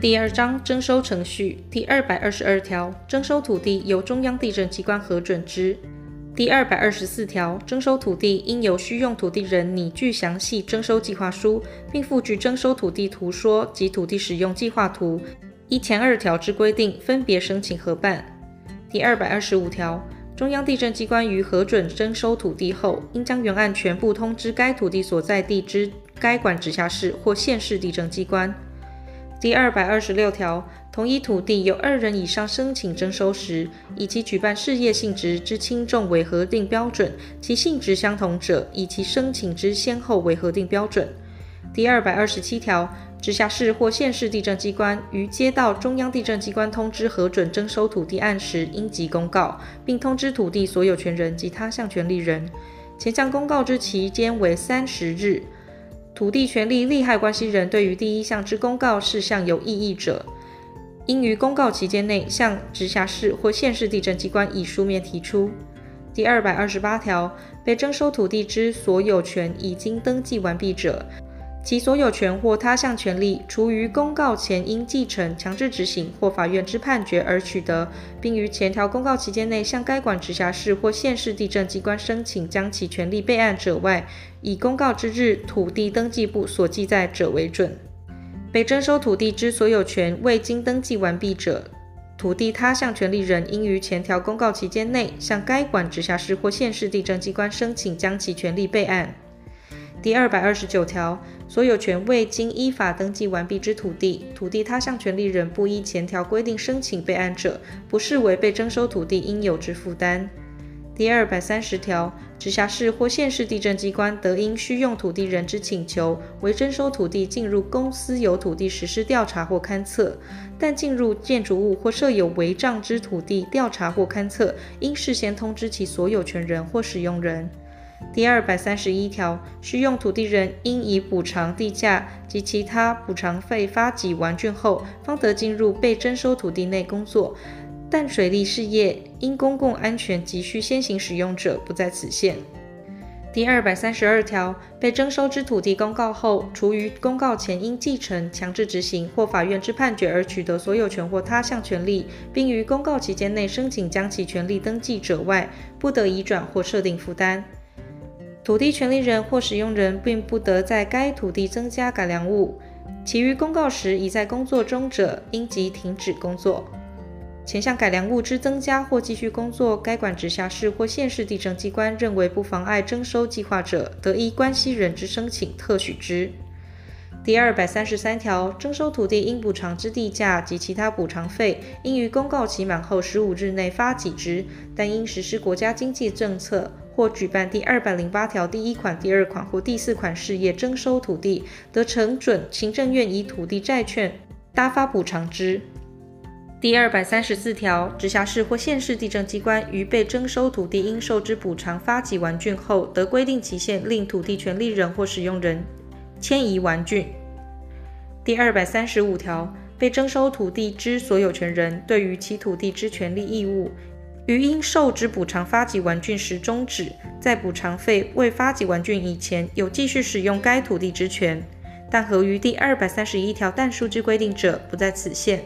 第二章征收程序第二百二十二条，征收土地由中央地震机关核准之。第二百二十四条，征收土地应由需用土地人拟具详细征收计划书，并附具征收土地图说及土地使用计划图，依前二条之规定分别申请核办。第二百二十五条，中央地震机关于核准征收土地后，应将原案全部通知该土地所在地之该管直辖市或县市地政机关。第二百二十六条，同一土地有二人以上申请征收时，以其举办事业性质之轻重为核定标准；其性质相同者，以其申请之先后为核定标准。第二百二十七条，直辖市或县市地震机关于接到中央地震机关通知核准征收土地案时，应即公告，并通知土地所有权人及他项权利人，前项公告之期间为三十日。土地权利利害关系人对于第一项之公告事项有异议者，应于公告期间内向直辖市或县市地震机关以书面提出。第二百二十八条，被征收土地之所有权已经登记完毕者，其所有权或他项权利，除于公告前因继承、强制执行或法院之判决而取得，并于前条公告期间内向该管直辖市或县市地政机关申请将其权利备案者外，以公告之日土地登记簿所记载者为准。被征收土地之所有权未经登记完毕者，土地他项权利人应于前条公告期间内向该管直辖市或县市地政机关申请将其权利备案。第二百二十九条，所有权未经依法登记完毕之土地，土地他项权利人不依前条规定申请备案者，不视为被征收土地应有之负担。第二百三十条，直辖市或县市地政机关得因需用土地人之请求，为征收土地进入公私有土地实施调查或勘测，但进入建筑物或设有违章之土地调查或勘测，应事先通知其所有权人或使用人。第二百三十一条，需用土地人应以补偿地价及其他补偿费发给完竣后，方得进入被征收土地内工作。但水利事业因公共安全急需先行使用者，不在此限。第二百三十二条，被征收之土地公告后，除于公告前因继承、强制执行或法院之判决而取得所有权或他项权利，并于公告期间内申请将其权利登记者外，不得移转或设定负担。土地权利人或使用人并不得在该土地增加改良物，其余公告时已在工作中者，应即停止工作。前项改良物之增加或继续工作，该管直辖市或县市地政机关认为不妨碍征收计划者，得依关系人之申请特许之。第二百三十三条，征收土地应补偿之地价及其他补偿费，应于公告期满后十五日内发给之，但因实施国家经济政策。或举办第二百零八条第一款、第二款或第四款事业征收土地，得承准行政院以土地债券搭发补偿之。第二百三十四条，直辖市或县市地政机关于被征收土地应受之补偿发给完竣后，得规定期限令土地权利人或使用人迁移完竣。第二百三十五条，被征收土地之所有权人对于其土地之权利义务。于应受之补偿发给完竣时终止，在补偿费未发给完竣以前，有继续使用该土地之权，但合于第二百三十一条但数之规定者，不在此限。